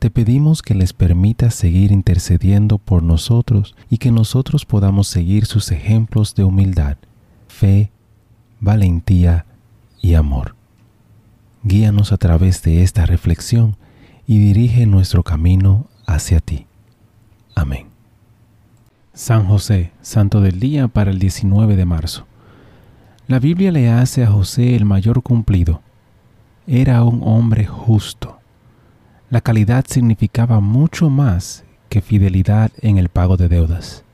Te pedimos que les permitas seguir intercediendo por nosotros y que nosotros podamos seguir sus ejemplos de humildad, fe, valentía y amor. Guíanos a través de esta reflexión y dirige nuestro camino hacia ti. Amén. San José, Santo del Día para el 19 de marzo. La Biblia le hace a José el mayor cumplido. Era un hombre justo la calidad significaba mucho más que fidelidad en el pago de deudas.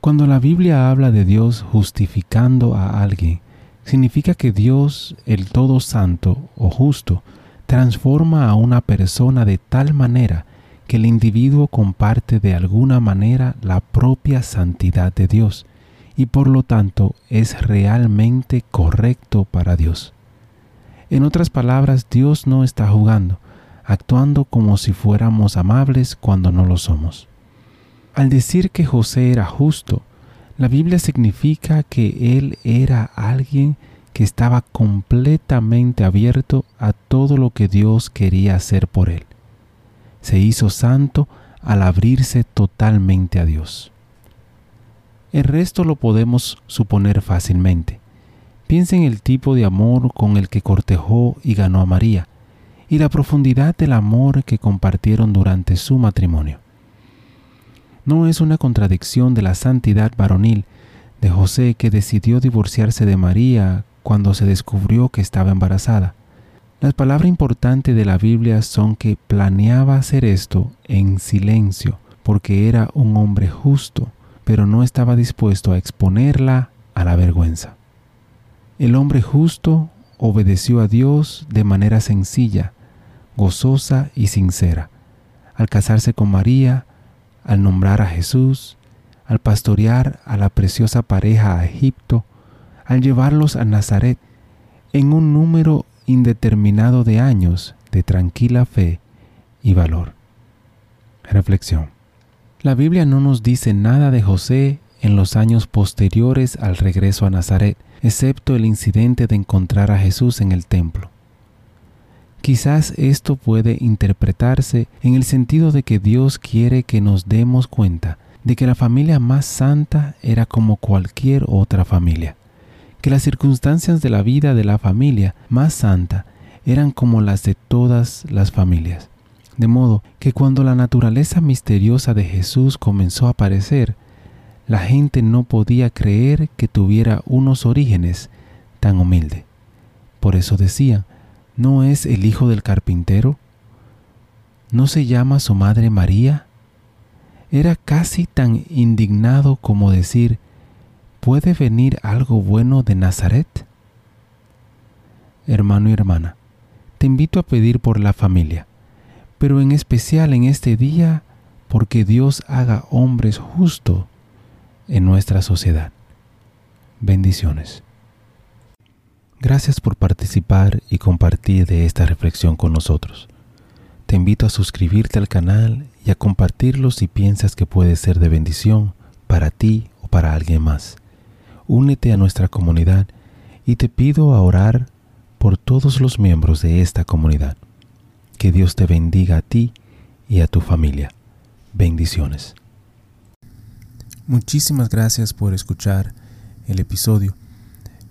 Cuando la Biblia habla de Dios justificando a alguien, significa que Dios, el Todo Santo o justo, transforma a una persona de tal manera que el individuo comparte de alguna manera la propia santidad de Dios y por lo tanto es realmente correcto para Dios. En otras palabras, Dios no está jugando, actuando como si fuéramos amables cuando no lo somos. Al decir que José era justo, la Biblia significa que él era alguien que estaba completamente abierto a todo lo que Dios quería hacer por él. Se hizo santo al abrirse totalmente a Dios. El resto lo podemos suponer fácilmente. Piensa en el tipo de amor con el que cortejó y ganó a María, y la profundidad del amor que compartieron durante su matrimonio. No es una contradicción de la santidad varonil de José que decidió divorciarse de María cuando se descubrió que estaba embarazada. Las palabras importantes de la Biblia son que planeaba hacer esto en silencio porque era un hombre justo, pero no estaba dispuesto a exponerla a la vergüenza. El hombre justo obedeció a Dios de manera sencilla, gozosa y sincera, al casarse con María, al nombrar a Jesús, al pastorear a la preciosa pareja a Egipto, al llevarlos a Nazaret, en un número indeterminado de años de tranquila fe y valor. Reflexión. La Biblia no nos dice nada de José en los años posteriores al regreso a Nazaret, excepto el incidente de encontrar a Jesús en el templo. Quizás esto puede interpretarse en el sentido de que Dios quiere que nos demos cuenta de que la familia más santa era como cualquier otra familia, que las circunstancias de la vida de la familia más santa eran como las de todas las familias. De modo que cuando la naturaleza misteriosa de Jesús comenzó a aparecer, la gente no podía creer que tuviera unos orígenes tan humildes. Por eso decían, ¿No es el hijo del carpintero? ¿No se llama su madre María? Era casi tan indignado como decir, ¿puede venir algo bueno de Nazaret? Hermano y hermana, te invito a pedir por la familia, pero en especial en este día porque Dios haga hombres justos en nuestra sociedad. Bendiciones. Gracias por participar y compartir de esta reflexión con nosotros. Te invito a suscribirte al canal y a compartirlo si piensas que puede ser de bendición para ti o para alguien más. Únete a nuestra comunidad y te pido a orar por todos los miembros de esta comunidad. Que Dios te bendiga a ti y a tu familia. Bendiciones. Muchísimas gracias por escuchar el episodio.